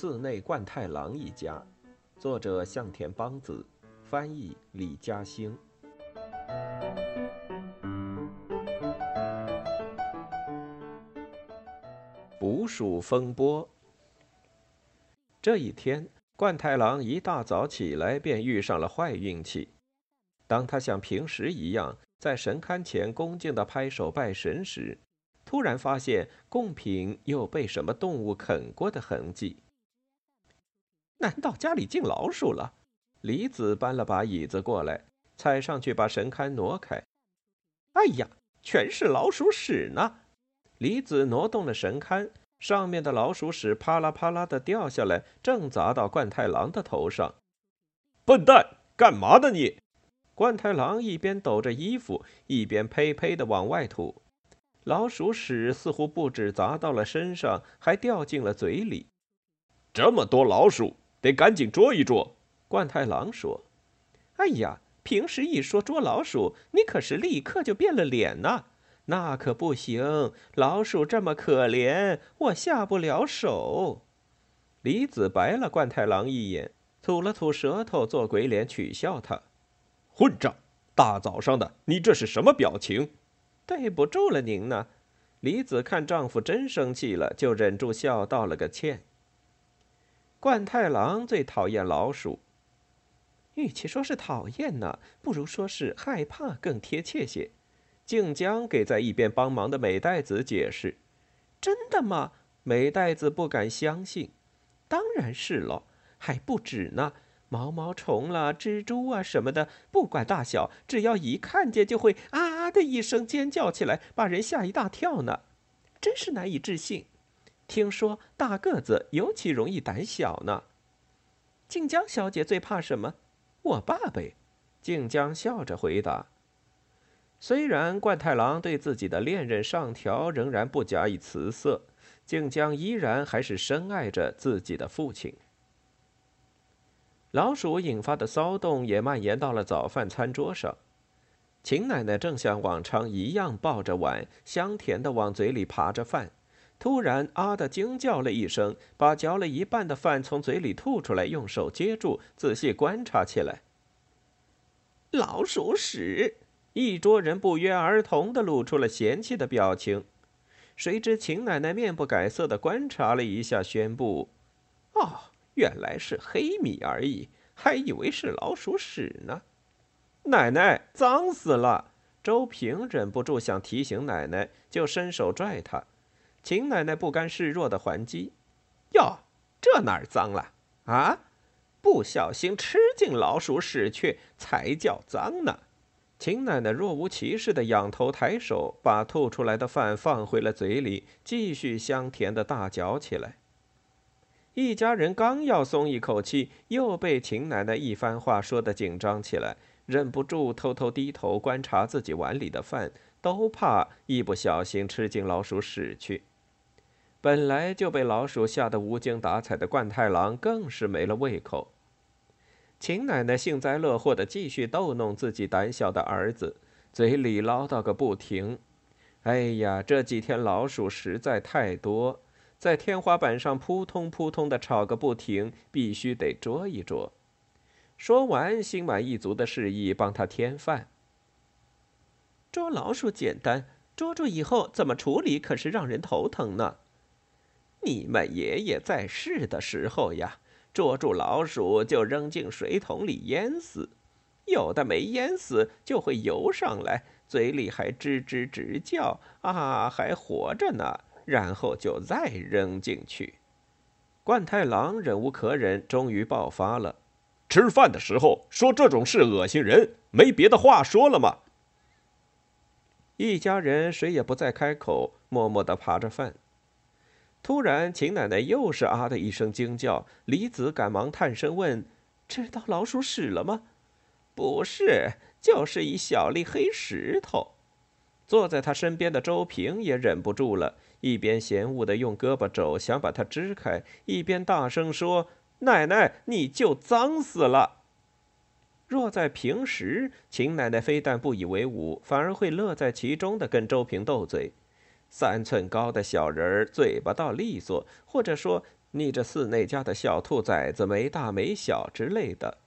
寺内贯太郎一家，作者向田邦子，翻译李嘉兴。捕鼠风波。这一天，贯太郎一大早起来便遇上了坏运气。当他像平时一样在神龛前恭敬地拍手拜神时，突然发现贡品又被什么动物啃过的痕迹。难道家里进老鼠了？李子搬了把椅子过来，踩上去把神龛挪开。哎呀，全是老鼠屎呢！李子挪动了神龛，上面的老鼠屎啪啦啪啦的掉下来，正砸到冠太郎的头上。笨蛋，干嘛呢你？冠太郎一边抖着衣服，一边呸呸的往外吐。老鼠屎似乎不止砸到了身上，还掉进了嘴里。这么多老鼠！得赶紧捉一捉，冠太郎说：“哎呀，平时一说捉老鼠，你可是立刻就变了脸呐！那可不行，老鼠这么可怜，我下不了手。”李子白了冠太郎一眼，吐了吐舌头，做鬼脸取笑他：“混账！大早上的，你这是什么表情？对不住了您呢。”李子看丈夫真生气了，就忍住笑，道了个歉。冠太郎最讨厌老鼠。与其说是讨厌呢，不如说是害怕更贴切些。静江给在一边帮忙的美代子解释：“真的吗？”美代子不敢相信。“当然是了，还不止呢。毛毛虫啦、蜘蛛啊什么的，不管大小，只要一看见就会啊的一声尖叫起来，把人吓一大跳呢。真是难以置信。”听说大个子尤其容易胆小呢。静江小姐最怕什么？我爸呗。静江笑着回答。虽然冠太郎对自己的恋人上条仍然不假以辞色，静江依然还是深爱着自己的父亲。老鼠引发的骚动也蔓延到了早饭餐桌上。秦奶奶正像往常一样抱着碗，香甜的往嘴里扒着饭。突然，啊的惊叫了一声，把嚼了一半的饭从嘴里吐出来，用手接住，仔细观察起来。老鼠屎！一桌人不约而同的露出了嫌弃的表情。谁知秦奶奶面不改色的观察了一下，宣布：“哦，原来是黑米而已，还以为是老鼠屎呢。”奶奶，脏死了！周平忍不住想提醒奶奶，就伸手拽她。秦奶奶不甘示弱的还击：“哟，这哪儿脏了啊？不小心吃进老鼠屎去才叫脏呢。”秦奶奶若无其事的仰头抬手，把吐出来的饭放回了嘴里，继续香甜的大嚼起来。一家人刚要松一口气，又被秦奶奶一番话说得紧张起来，忍不住偷偷低头观察自己碗里的饭，都怕一不小心吃进老鼠屎去。本来就被老鼠吓得无精打采的冠太郎更是没了胃口。秦奶奶幸灾乐祸地继续逗弄自己胆小的儿子，嘴里唠叨个不停：“哎呀，这几天老鼠实在太多，在天花板上扑通扑通地吵个不停，必须得捉一捉。”说完，心满意足的示意帮他添饭。捉老鼠简单，捉住以后怎么处理可是让人头疼呢。你们爷爷在世的时候呀，捉住老鼠就扔进水桶里淹死，有的没淹死就会游上来，嘴里还吱吱直叫啊，还活着呢，然后就再扔进去。冠太郎忍无可忍，终于爆发了：“吃饭的时候说这种事恶心人，没别的话说了吗？”一家人谁也不再开口，默默地扒着饭。突然，秦奶奶又是啊的一声惊叫。李子赶忙探身问：“知道老鼠屎了吗？”“不是，就是一小粒黑石头。”坐在他身边的周平也忍不住了，一边嫌恶的用胳膊肘想把它支开，一边大声说：“奶奶，你就脏死了！”若在平时，秦奶奶非但不以为忤，反而会乐在其中的跟周平斗嘴。三寸高的小人儿，嘴巴倒利索，或者说你这寺内家的小兔崽子没大没小之类的。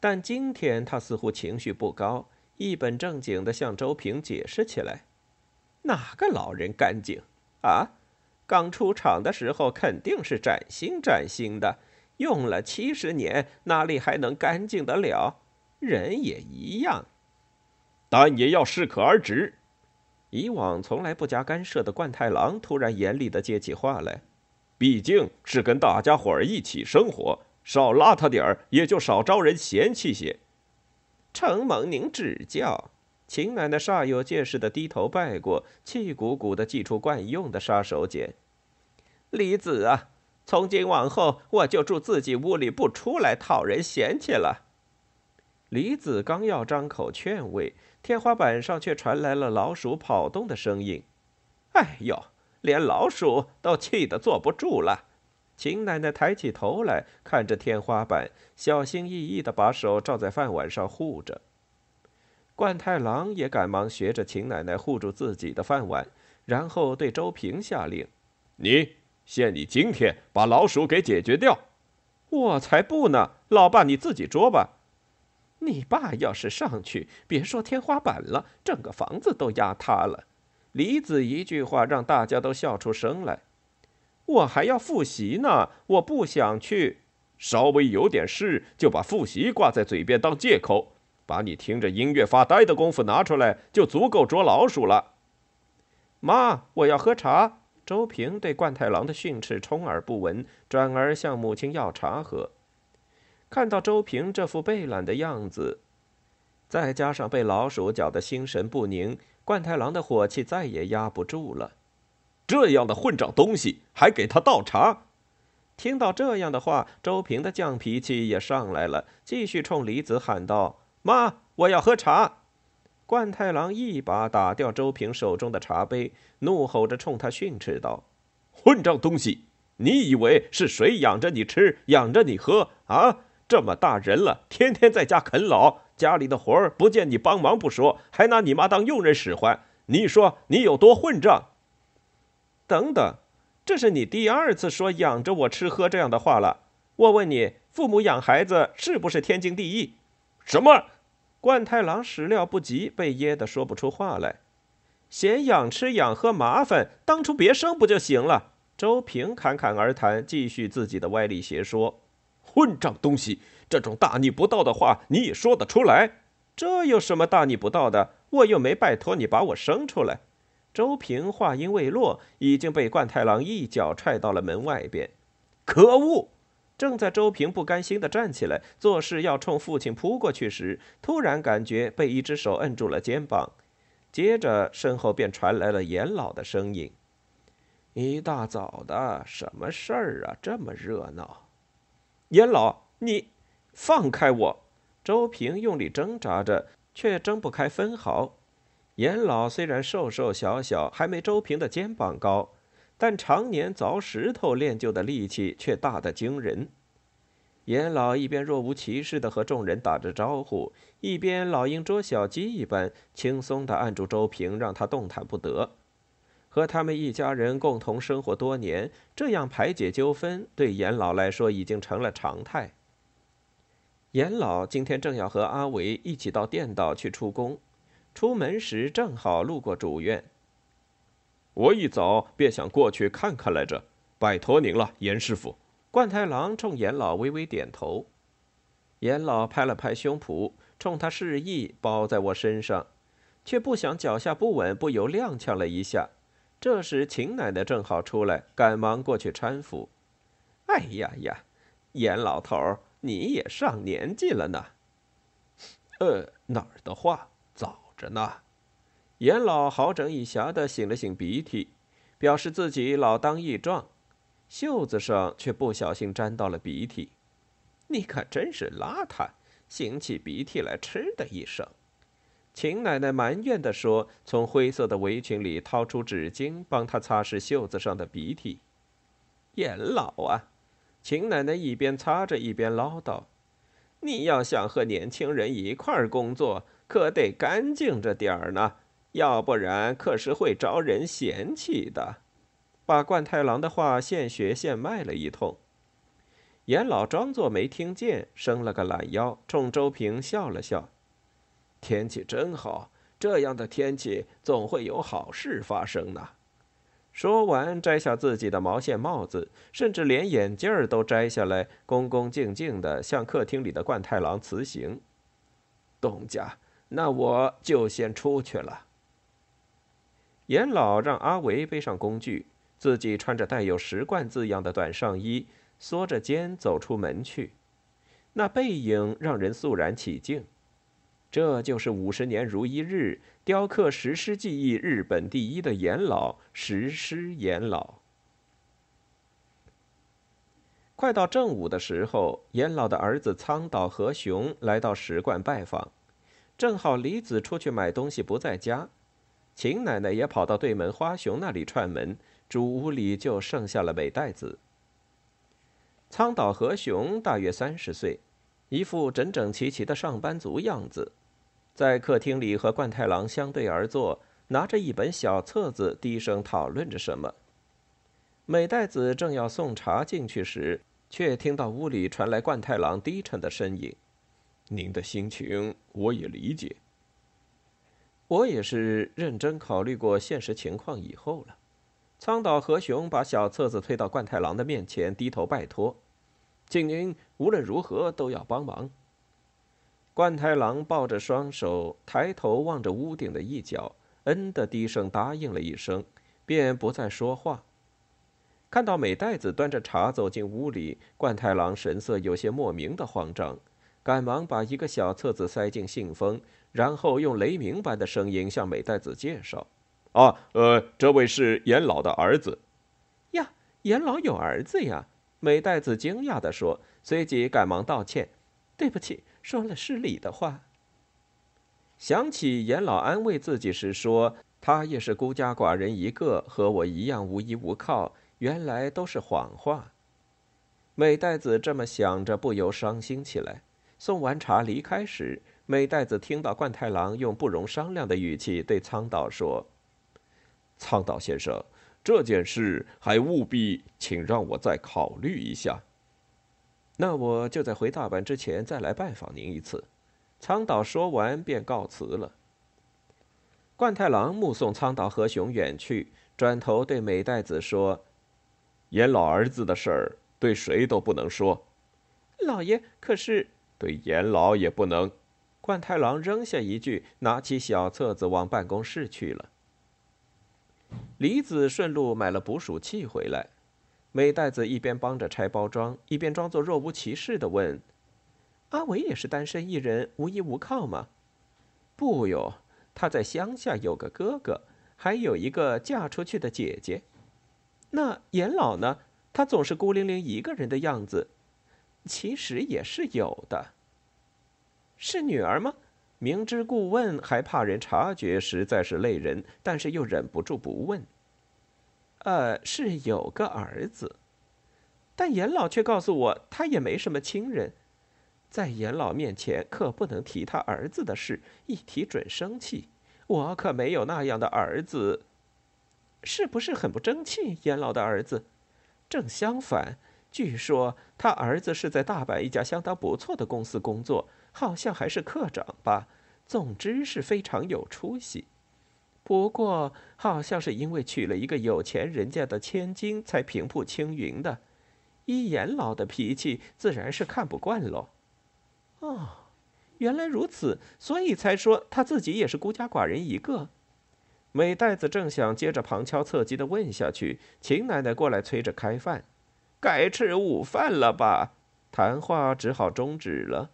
但今天他似乎情绪不高，一本正经的向周平解释起来：“哪个老人干净啊？刚出厂的时候肯定是崭新崭新的，用了七十年，哪里还能干净得了？人也一样，但也要适可而止。”以往从来不加干涉的冠太郎突然严厉的接起话来：“毕竟是跟大家伙儿一起生活。”少邋遢点儿，也就少招人嫌弃些。承蒙您指教，秦奶奶煞有介事的低头拜过，气鼓鼓的祭出惯用的杀手锏。李子啊，从今往后，我就住自己屋里，不出来讨人嫌弃了。李子刚要张口劝慰，天花板上却传来了老鼠跑动的声音。哎呦，连老鼠都气得坐不住了。秦奶奶抬起头来看着天花板，小心翼翼地把手罩在饭碗上护着。冠太郎也赶忙学着秦奶奶护住自己的饭碗，然后对周平下令：“你限你今天把老鼠给解决掉。”“我才不呢！老爸你自己捉吧。”“你爸要是上去，别说天花板了，整个房子都压塌了。”李子一句话让大家都笑出声来。我还要复习呢，我不想去。稍微有点事，就把复习挂在嘴边当借口，把你听着音乐发呆的功夫拿出来，就足够捉老鼠了。妈，我要喝茶。周平对冠太郎的训斥充耳不闻，转而向母亲要茶喝。看到周平这副被懒的样子，再加上被老鼠搅得心神不宁，冠太郎的火气再也压不住了。这样的混账东西还给他倒茶！听到这样的话，周平的犟脾气也上来了，继续冲李子喊道：“妈，我要喝茶！”冠太郎一把打掉周平手中的茶杯，怒吼着冲他训斥道：“混账东西！你以为是谁养着你吃，养着你喝啊？这么大人了，天天在家啃老，家里的活儿不见你帮忙不说，还拿你妈当佣人使唤。你说你有多混账？”等等，这是你第二次说养着我吃喝这样的话了。我问你，父母养孩子是不是天经地义？什么？冠太郎始料不及，被噎得说不出话来。嫌养吃养喝麻烦，当初别生不就行了？周平侃侃而谈，继续自己的歪理邪说。混账东西，这种大逆不道的话你也说得出来？这有什么大逆不道的？我又没拜托你把我生出来。周平话音未落，已经被冠太郎一脚踹到了门外边。可恶！正在周平不甘心地站起来，做事要冲父亲扑过去时，突然感觉被一只手摁住了肩膀，接着身后便传来了严老的声音：“一大早的，什么事儿啊？这么热闹！”严老，你放开我！周平用力挣扎着，却挣不开分毫。严老虽然瘦瘦小小，还没周平的肩膀高，但常年凿石头练就的力气却大得惊人。严老一边若无其事地和众人打着招呼，一边老鹰捉小鸡一般轻松地按住周平，让他动弹不得。和他们一家人共同生活多年，这样排解纠纷对严老来说已经成了常态。严老今天正要和阿维一起到店道去出工。出门时正好路过主院，我一早便想过去看看来着，拜托您了，严师傅。冠太郎冲严老微微点头，严老拍了拍胸脯，冲他示意包在我身上，却不想脚下不稳，不由踉跄了一下。这时秦奶奶正好出来，赶忙过去搀扶。哎呀呀，严老头，你也上年纪了呢。呃，哪儿的话？早着呢，严老好整以暇的擤了擤鼻涕，表示自己老当益壮，袖子上却不小心沾到了鼻涕。你可真是邋遢，擤起鼻涕来，嗤的一声。秦奶奶埋怨地说，从灰色的围裙里掏出纸巾，帮他擦拭袖子上的鼻涕。严老啊，秦奶奶一边擦着一边唠叨：“你要想和年轻人一块儿工作。”可得干净着点儿呢，要不然可是会招人嫌弃的。把冠太郎的话现学现卖了一通。严老装作没听见，伸了个懒腰，冲周平笑了笑：“天气真好，这样的天气总会有好事发生呢。”说完，摘下自己的毛线帽子，甚至连眼镜儿都摘下来，恭恭敬敬地向客厅里的冠太郎辞行：“东家，那我就先出去了。”严老让阿维背上工具，自己穿着带有“石冠”字样的短上衣，缩着肩走出门去。那背影让人肃然起敬。这就是五十年如一日雕刻石狮技艺日本第一的严老石狮严老。快到正午的时候，严老的儿子苍岛和雄来到石冠拜访，正好李子出去买东西不在家。秦奶奶也跑到对门花熊那里串门，主屋里就剩下了美代子。苍岛和雄大约三十岁，一副整整齐齐的上班族样子，在客厅里和冠太郎相对而坐，拿着一本小册子，低声讨论着什么。美代子正要送茶进去时，却听到屋里传来冠太郎低沉的声音：“您的心情我也理解。”我也是认真考虑过现实情况以后了。苍岛和雄把小册子推到冠太郎的面前，低头拜托：“请您无论如何都要帮忙。”冠太郎抱着双手，抬头望着屋顶的一角，嗯的低声答应了一声，便不再说话。看到美代子端着茶走进屋里，冠太郎神色有些莫名的慌张，赶忙把一个小册子塞进信封。然后用雷鸣般的声音向美代子介绍：“啊，呃，这位是严老的儿子。”呀，严老有儿子呀！美代子惊讶地说，随即赶忙道歉：“对不起，说了失礼的话。”想起严老安慰自己时说：“他也是孤家寡人一个，和我一样无依无靠。”原来都是谎话。美代子这么想着，不由伤心起来。送完茶离开时。美代子听到冠太郎用不容商量的语气对苍岛说：“苍岛先生，这件事还务必请让我再考虑一下。那我就在回大阪之前再来拜访您一次。”苍岛说完便告辞了。冠太郎目送苍岛和雄远去，转头对美代子说：“严老儿子的事儿，对谁都不能说。老爷，可是对严老也不能。”冠太郎扔下一句，拿起小册子往办公室去了。李子顺路买了捕鼠器回来，美代子一边帮着拆包装，一边装作若无其事的问：“阿伟也是单身一人，无依无靠吗？”“不哟，他在乡下有个哥哥，还有一个嫁出去的姐姐。那严老呢？他总是孤零零一个人的样子。其实也是有的。”是女儿吗？明知故问还怕人察觉，实在是累人。但是又忍不住不问。呃，是有个儿子，但严老却告诉我，他也没什么亲人，在严老面前可不能提他儿子的事，一提准生气。我可没有那样的儿子，是不是很不争气？严老的儿子，正相反，据说他儿子是在大阪一家相当不错的公司工作。好像还是科长吧，总之是非常有出息。不过好像是因为娶了一个有钱人家的千金，才平步青云的。依严老的脾气，自然是看不惯喽。哦，原来如此，所以才说他自己也是孤家寡人一个。美袋子正想接着旁敲侧击的问下去，秦奶奶过来催着开饭，该吃午饭了吧？谈话只好终止了。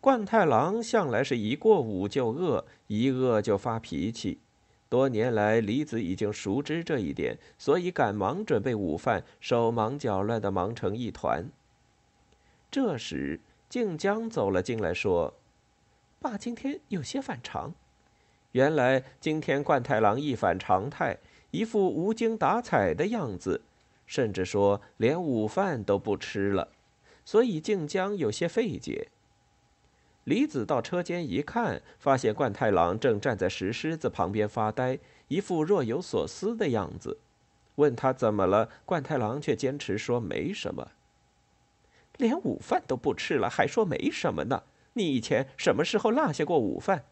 冠太郎向来是一过午就饿，一饿就发脾气。多年来，李子已经熟知这一点，所以赶忙准备午饭，手忙脚乱的忙成一团。这时，静江走了进来，说：“爸今天有些反常。原来今天冠太郎一反常态，一副无精打采的样子，甚至说连午饭都不吃了，所以静江有些费解。”李子到车间一看，发现冠太郎正站在石狮子旁边发呆，一副若有所思的样子。问他怎么了，冠太郎却坚持说没什么。连午饭都不吃了，还说没什么呢？你以前什么时候落下过午饭？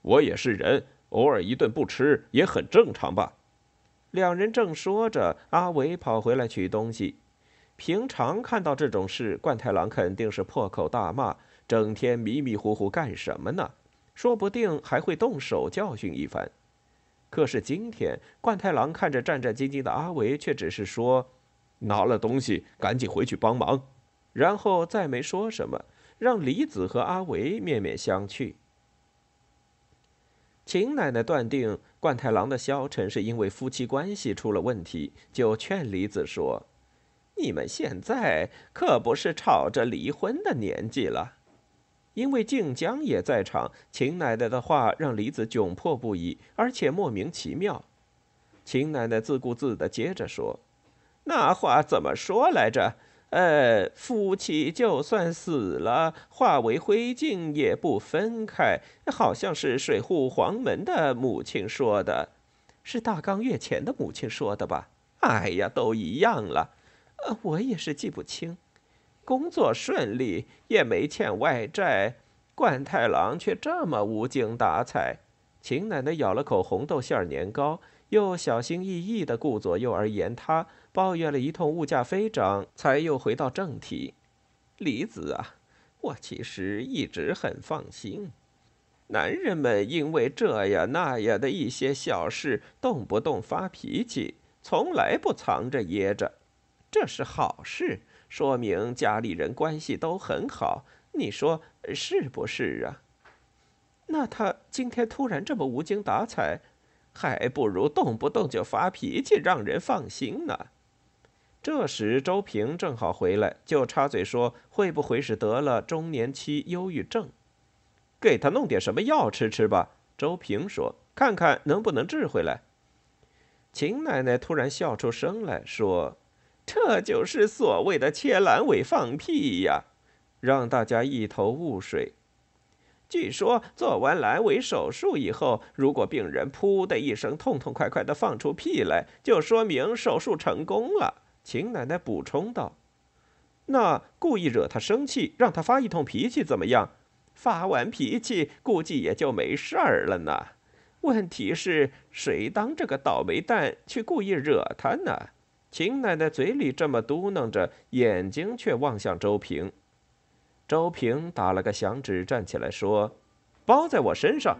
我也是人，偶尔一顿不吃也很正常吧。两人正说着，阿伟跑回来取东西。平常看到这种事，冠太郎肯定是破口大骂，整天迷迷糊糊干什么呢？说不定还会动手教训一番。可是今天，冠太郎看着战战兢兢的阿维，却只是说：“拿了东西，赶紧回去帮忙。”然后再没说什么，让李子和阿维面面相觑。秦奶奶断定冠太郎的消沉是因为夫妻关系出了问题，就劝李子说：“你们现在可不是吵着离婚的年纪了。”因为静江也在场，秦奶奶的话让李子窘迫不已，而且莫名其妙。秦奶奶自顾自地接着说：“那话怎么说来着？呃，夫妻就算死了，化为灰烬也不分开，好像是水户黄门的母亲说的，是大冈月前的母亲说的吧？哎呀，都一样了，呃，我也是记不清。”工作顺利，也没欠外债，冠太郎却这么无精打采。秦奶奶咬了口红豆馅年糕，又小心翼翼地顾左右而言他，抱怨了一通物价飞涨，才又回到正题：“李子啊，我其实一直很放心。男人们因为这呀那呀的一些小事，动不动发脾气，从来不藏着掖着，这是好事。”说明家里人关系都很好，你说是不是啊？那他今天突然这么无精打采，还不如动不动就发脾气，让人放心呢。这时周平正好回来，就插嘴说：“会不会是得了中年期忧郁症？给他弄点什么药吃吃吧。”周平说：“看看能不能治回来。”秦奶奶突然笑出声来说。这就是所谓的切阑尾放屁呀，让大家一头雾水。据说做完阑尾手术以后，如果病人噗的一声痛痛快快的放出屁来，就说明手术成功了。秦奶奶补充道：“那故意惹他生气，让他发一通脾气怎么样？发完脾气，估计也就没事儿了呢。问题是谁当这个倒霉蛋去故意惹他呢？”秦奶奶嘴里这么嘟囔着，眼睛却望向周平。周平打了个响指，站起来说：“包在我身上。”